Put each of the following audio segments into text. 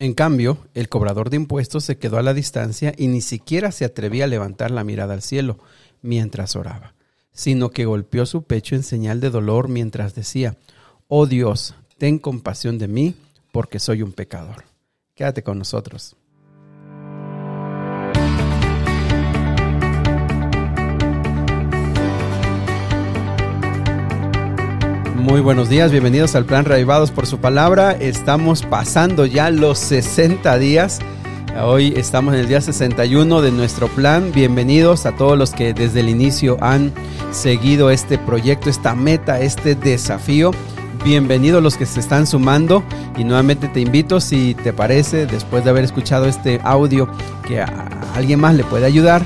En cambio, el cobrador de impuestos se quedó a la distancia y ni siquiera se atrevía a levantar la mirada al cielo mientras oraba, sino que golpeó su pecho en señal de dolor mientras decía, Oh Dios, ten compasión de mí, porque soy un pecador. Quédate con nosotros. Muy buenos días, bienvenidos al plan Reavivados por su palabra. Estamos pasando ya los 60 días. Hoy estamos en el día 61 de nuestro plan. Bienvenidos a todos los que desde el inicio han seguido este proyecto, esta meta, este desafío. Bienvenidos los que se están sumando y nuevamente te invito si te parece, después de haber escuchado este audio, que a alguien más le puede ayudar,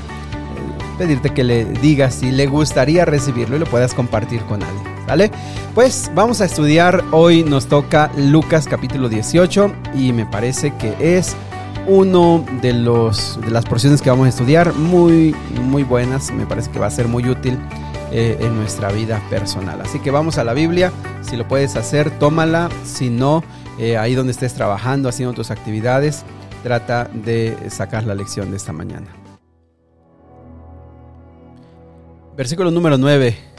pedirte que le digas si le gustaría recibirlo y lo puedas compartir con alguien. ¿Vale? Pues vamos a estudiar, hoy nos toca Lucas capítulo 18 y me parece que es uno de, los, de las porciones que vamos a estudiar muy, muy buenas, me parece que va a ser muy útil eh, en nuestra vida personal. Así que vamos a la Biblia, si lo puedes hacer, tómala, si no, eh, ahí donde estés trabajando, haciendo tus actividades, trata de sacar la lección de esta mañana. Versículo número 9.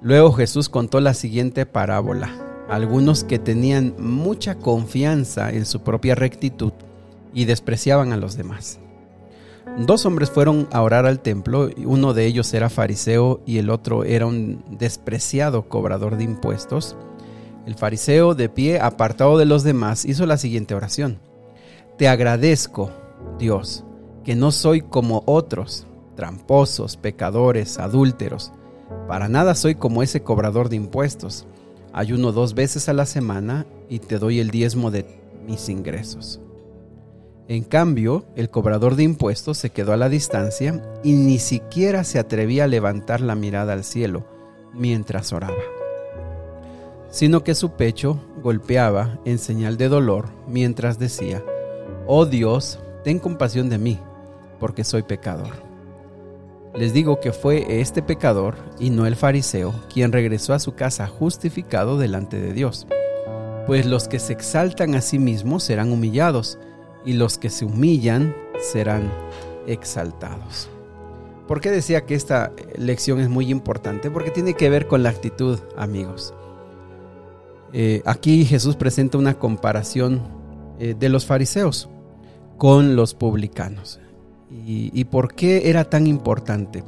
Luego Jesús contó la siguiente parábola. Algunos que tenían mucha confianza en su propia rectitud y despreciaban a los demás. Dos hombres fueron a orar al templo, uno de ellos era fariseo y el otro era un despreciado cobrador de impuestos. El fariseo, de pie, apartado de los demás, hizo la siguiente oración. Te agradezco, Dios, que no soy como otros, tramposos, pecadores, adúlteros para nada soy como ese cobrador de impuestos. Ayuno dos veces a la semana y te doy el diezmo de mis ingresos. En cambio, el cobrador de impuestos se quedó a la distancia y ni siquiera se atrevía a levantar la mirada al cielo mientras oraba, sino que su pecho golpeaba en señal de dolor mientras decía, Oh Dios, ten compasión de mí, porque soy pecador. Les digo que fue este pecador y no el fariseo quien regresó a su casa justificado delante de Dios. Pues los que se exaltan a sí mismos serán humillados y los que se humillan serán exaltados. ¿Por qué decía que esta lección es muy importante? Porque tiene que ver con la actitud, amigos. Eh, aquí Jesús presenta una comparación eh, de los fariseos con los publicanos. ¿Y, por qué era tan importante?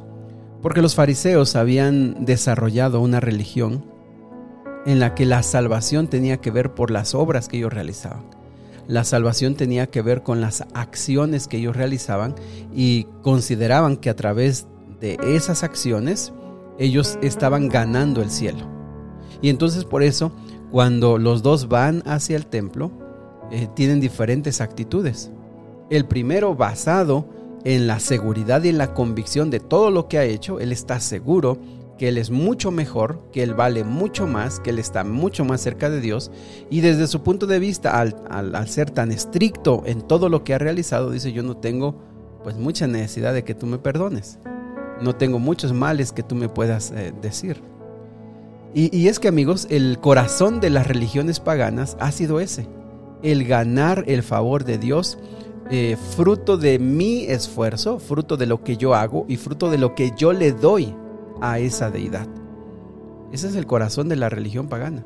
Porque los fariseos habían desarrollado una religión en la que la salvación tenía que ver por las obras que ellos realizaban. La salvación tenía que ver con las acciones que ellos realizaban y consideraban que a través de esas acciones ellos estaban ganando el cielo. Y entonces por eso cuando los dos van hacia el templo eh, tienen diferentes actitudes. El primero basado en la seguridad y en la convicción de todo lo que ha hecho, él está seguro que él es mucho mejor, que él vale mucho más, que él está mucho más cerca de Dios. Y desde su punto de vista, al, ser tan estricto en todo lo que ha realizado, dice, yo no tengo pues mucha necesidad de que tú me perdones. No tengo muchos males que tú me puedas eh, decir. Y, y es que amigos, el corazón de las religiones paganas ha sido ese, el ganar el favor de Dios eh, fruto de mi esfuerzo, fruto de lo que yo hago y fruto de lo que yo le doy a esa deidad. Ese es el corazón de la religión pagana.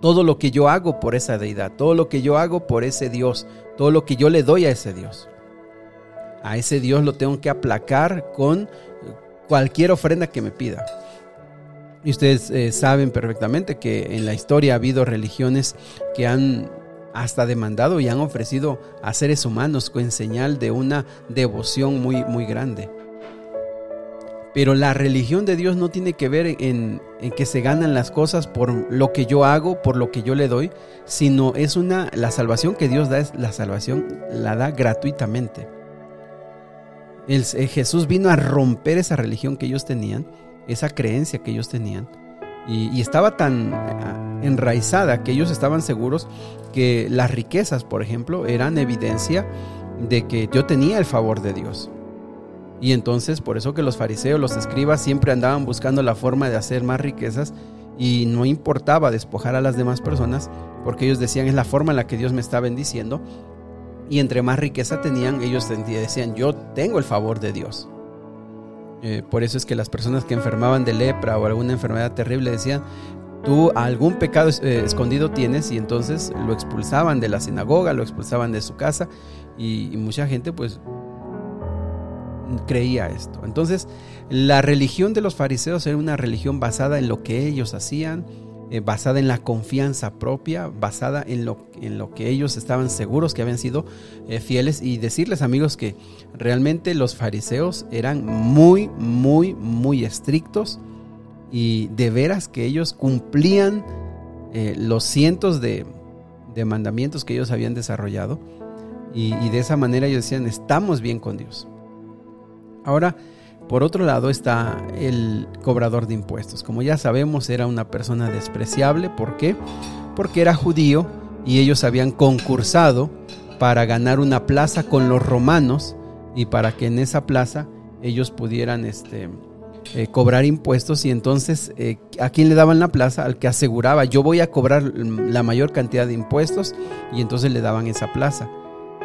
Todo lo que yo hago por esa deidad, todo lo que yo hago por ese Dios, todo lo que yo le doy a ese Dios. A ese Dios lo tengo que aplacar con cualquier ofrenda que me pida. Y ustedes eh, saben perfectamente que en la historia ha habido religiones que han hasta demandado y han ofrecido a seres humanos con señal de una devoción muy, muy grande. Pero la religión de Dios no tiene que ver en, que se ganan las cosas por lo que yo hago, por lo que yo le doy, sino es una, la salvación que Dios da, es la salvación la da gratuitamente. Eh, Jesús vino a romper esa religión que ellos tenían, esa creencia que ellos tenían, y, estaba tan eh, enraizada que ellos estaban seguros que las riquezas, por ejemplo, eran evidencia de que yo tenía el favor de Dios. Y entonces, por eso que los fariseos, los escribas, siempre andaban buscando la forma de hacer más riquezas y no importaba despojar a las demás personas porque ellos decían es la forma en la que Dios me está bendiciendo y entre más riqueza tenían ellos decían yo tengo el favor de Dios. Eh, por eso es que las personas que enfermaban de lepra o alguna enfermedad terrible decían tú algún pecado eh, escondido tienes y entonces lo expulsaban de la sinagoga, lo expulsaban de su casa y, mucha gente pues creía esto. Entonces la religión de los fariseos era una religión basada en lo que ellos hacían, eh, basada en la confianza propia, basada en lo, en lo que ellos estaban seguros que habían sido eh, fieles y decirles amigos que realmente los fariseos eran muy, muy, muy estrictos y de veras que ellos cumplían eh, los cientos de, mandamientos que ellos habían desarrollado y, de esa manera ellos decían, estamos bien con Dios. Ahora, por otro lado está el cobrador de impuestos. Como ya sabemos, era una persona despreciable. ¿Por qué? Porque era judío y ellos habían concursado para ganar una plaza con los romanos y para que en esa plaza ellos pudieran este, eh, cobrar impuestos y entonces eh, a quién le daban la plaza al que aseguraba yo voy a cobrar la mayor cantidad de impuestos y entonces le daban esa plaza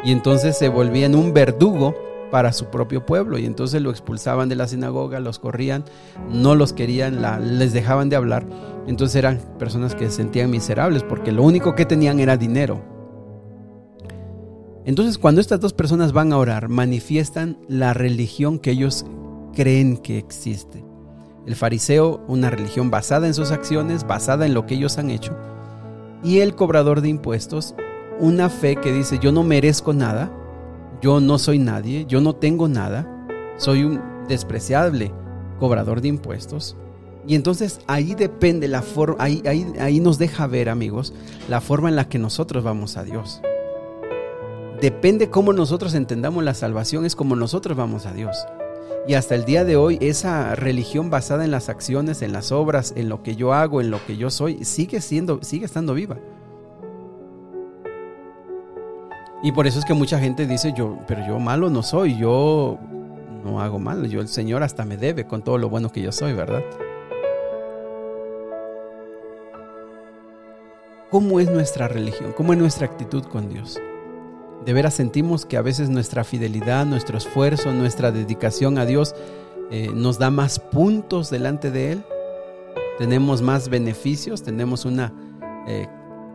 y entonces se volvían un verdugo para su propio pueblo y entonces lo expulsaban de la sinagoga, los corrían, no los querían, les dejaban de hablar, entonces eran personas que se sentían miserables porque lo único que tenían era dinero. Entonces cuando estas dos personas van a orar, manifiestan la religión que ellos creen que existe. El fariseo, una religión basada en sus acciones, basada en lo que ellos han hecho. Y el cobrador de impuestos, una fe que dice, yo no merezco nada, yo no soy nadie, yo no tengo nada, soy un despreciable cobrador de impuestos. Y entonces ahí depende la forma, ahí, ahí, ahí nos deja ver, amigos, la forma en la que nosotros vamos a Dios. Depende cómo nosotros entendamos la salvación, es como nosotros vamos a Dios. Y hasta el día de hoy esa religión basada en las acciones, en las obras, en lo que yo hago, en lo que yo soy, sigue siendo, sigue estando viva. Y por eso es que mucha gente dice, yo, pero yo malo no soy, yo no hago mal, yo el Señor hasta me debe con todo lo bueno que yo soy, ¿verdad? ¿Cómo es nuestra religión? ¿Cómo es nuestra actitud con Dios? De veras sentimos que a veces nuestra fidelidad, nuestro esfuerzo, nuestra dedicación a Dios eh, nos da más puntos delante de Él. Tenemos más beneficios, tenemos una eh,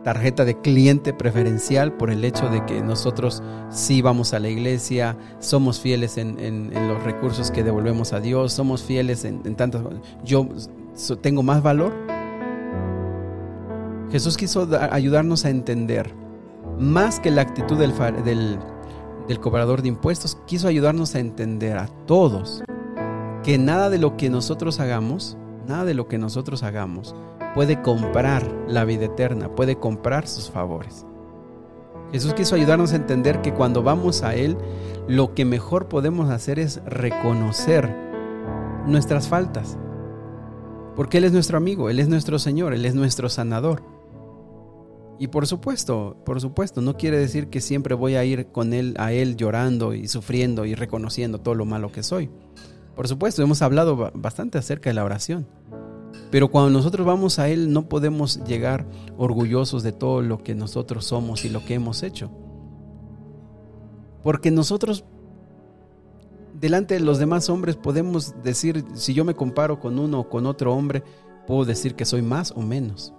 tarjeta de cliente preferencial por el hecho de que nosotros sí vamos a la iglesia, somos fieles en, los recursos que devolvemos a Dios, somos fieles en, en tantas... Yo tengo más valor. Jesús quiso ayudarnos a entender más que la actitud del, del, cobrador de impuestos, quiso ayudarnos a entender a todos que nada de lo que nosotros hagamos, nada de lo que nosotros hagamos puede comprar la vida eterna, puede comprar sus favores. Jesús quiso ayudarnos a entender que cuando vamos a Él, lo que mejor podemos hacer es reconocer nuestras faltas. Porque Él es nuestro amigo, Él es nuestro Señor, Él es nuestro sanador. Y por supuesto, por supuesto, no quiere decir que siempre voy a ir con él a él llorando y sufriendo y reconociendo todo lo malo que soy. Por supuesto, hemos hablado bastante acerca de la oración. Pero cuando nosotros vamos a él no podemos llegar orgullosos de todo lo que nosotros somos y lo que hemos hecho. Porque nosotros delante de los demás hombres podemos decir, si yo me comparo con uno o con otro hombre, puedo decir que soy más o menos.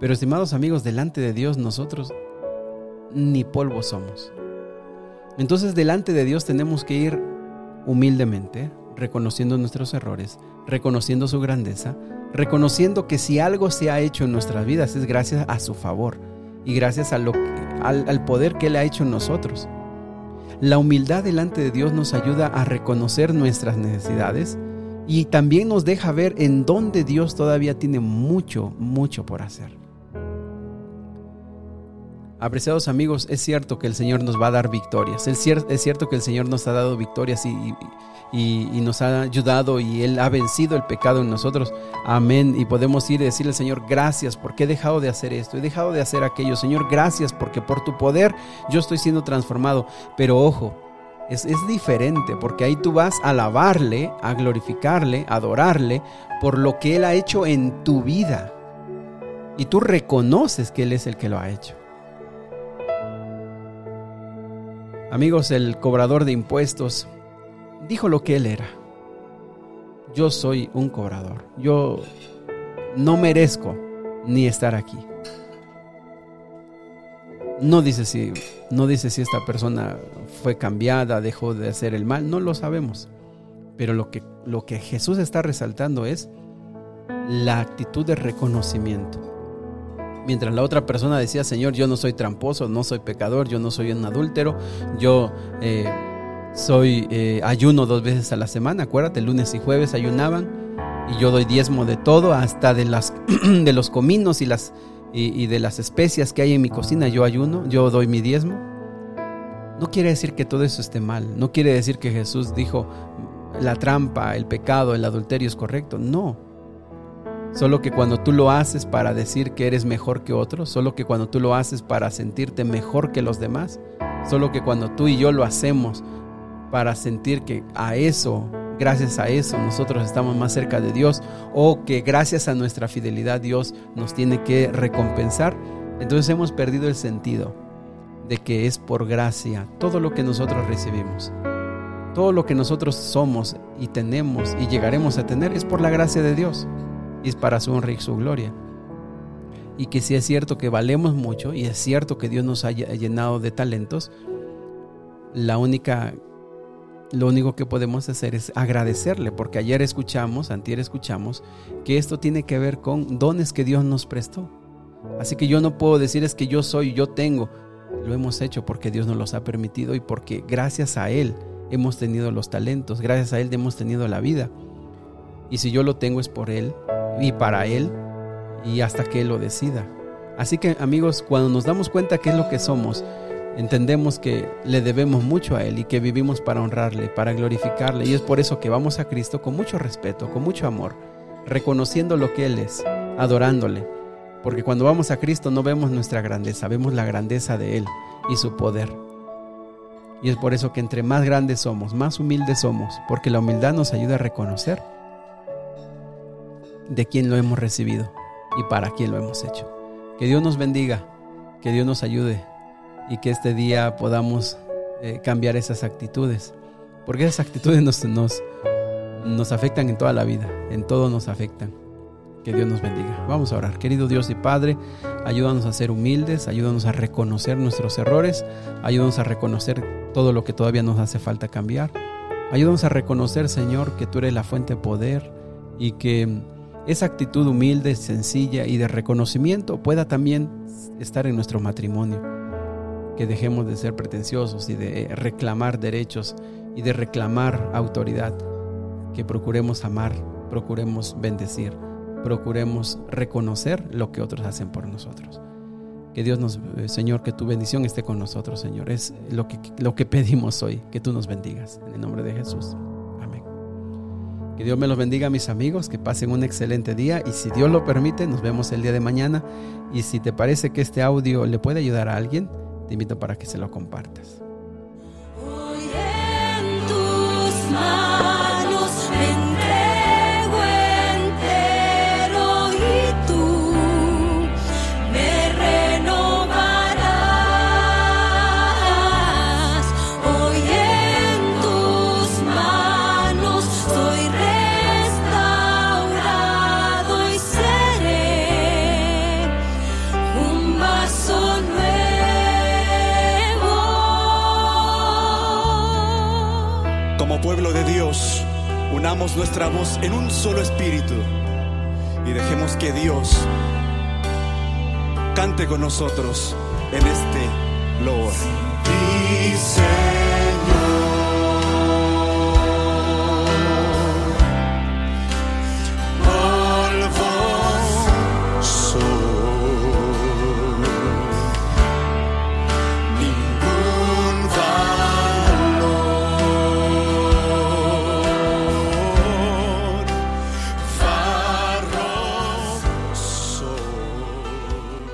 Pero estimados amigos, delante de Dios nosotros ni polvo somos. Entonces delante de Dios tenemos que ir humildemente, reconociendo nuestros errores, reconociendo su grandeza, reconociendo que si algo se ha hecho en nuestras vidas es gracias a su favor y gracias a lo, al, al poder que Él ha hecho en nosotros. La humildad delante de Dios nos ayuda a reconocer nuestras necesidades y también nos deja ver en dónde Dios todavía tiene mucho, mucho por hacer. Apreciados amigos, es cierto que el Señor nos va a dar victorias. Es cierto que el Señor nos ha dado victorias y, nos ha ayudado y Él ha vencido el pecado en nosotros. Amén. Y podemos ir y decirle al Señor, gracias porque he dejado de hacer esto, he dejado de hacer aquello. Señor, gracias porque por tu poder yo estoy siendo transformado. Pero ojo, es, es, diferente porque ahí tú vas a alabarle, a glorificarle, a adorarle por lo que Él ha hecho en tu vida y tú reconoces que Él es el que lo ha hecho. Amigos, el cobrador de impuestos dijo lo que Él era. Yo soy un cobrador. Yo no merezco ni estar aquí. No dice si, no dice si esta persona fue cambiada, dejó de hacer el mal, no lo sabemos. Pero lo que, lo que Jesús está resaltando es la actitud de reconocimiento. Mientras la otra persona decía, Señor, yo no soy tramposo, no soy pecador, yo no soy un adúltero, yo eh, soy eh, ayuno dos veces a la semana, acuérdate, lunes y jueves ayunaban y yo doy diezmo de todo, hasta de, las, de los cominos y, de las especias que hay en mi cocina, yo ayuno, yo doy mi diezmo. No quiere decir que todo eso esté mal, no quiere decir que Jesús dijo la trampa, el pecado, el adulterio es correcto, no. Solo que cuando tú lo haces para decir que eres mejor que otros, solo que cuando tú lo haces para sentirte mejor que los demás, solo que cuando tú y yo lo hacemos para sentir que a eso, gracias a eso, nosotros estamos más cerca de Dios o que gracias a nuestra fidelidad Dios nos tiene que recompensar, entonces hemos perdido el sentido de que es por gracia todo lo que nosotros recibimos. Todo lo que nosotros somos y tenemos y llegaremos a tener es por la gracia de Dios y es para su honra y su gloria. Y que si es cierto que valemos mucho y es cierto que Dios nos ha llenado de talentos, la única lo único que podemos hacer es agradecerle, porque ayer escuchamos, antier escuchamos, que esto tiene que ver con dones que Dios nos prestó. Así que yo no puedo decir es que yo soy, yo tengo. Lo hemos hecho porque Dios nos los ha permitido y porque gracias a Él hemos tenido los talentos, gracias a Él hemos tenido la vida. Y si yo lo tengo es por Él y para Él y hasta que Él lo decida. Así que amigos, cuando nos damos cuenta qué es lo que somos, entendemos que le debemos mucho a Él y que vivimos para honrarle, para glorificarle. Y es por eso que vamos a Cristo con mucho respeto, con mucho amor, reconociendo lo que Él es, adorándole. Porque cuando vamos a Cristo no vemos nuestra grandeza, vemos la grandeza de Él y su poder. Y es por eso que entre más grandes somos, más humildes somos, porque la humildad nos ayuda a reconocer de quién lo hemos recibido y para quién lo hemos hecho. Que Dios nos bendiga, que Dios nos ayude y que este día podamos eh, cambiar esas actitudes, porque esas actitudes nos, nos, nos afectan en toda la vida, en todo nos afectan. Que Dios nos bendiga. Vamos a orar. Querido Dios y Padre, ayúdanos a ser humildes, ayúdanos a reconocer nuestros errores, ayúdanos a reconocer todo lo que todavía nos hace falta cambiar. Ayúdanos a reconocer, Señor, que tú eres la fuente de poder y que esa actitud humilde, sencilla y de reconocimiento pueda también estar en nuestro matrimonio. Que dejemos de ser pretenciosos y de reclamar derechos y de reclamar autoridad. Que procuremos amar, procuremos bendecir, procuremos reconocer lo que otros hacen por nosotros. Que Dios nos, eh, Señor, que tu bendición esté con nosotros, Señor. Es lo que, lo que pedimos hoy, que tú nos bendigas. En el nombre de Jesús. Que Dios me los bendiga, mis amigos, que pasen un excelente día y si Dios lo permite, nos vemos el día de mañana. Y si te parece que este audio le puede ayudar a alguien, te invito para que se lo compartas. Nuestra voz en un solo espíritu y dejemos que Dios cante con nosotros en este. Dice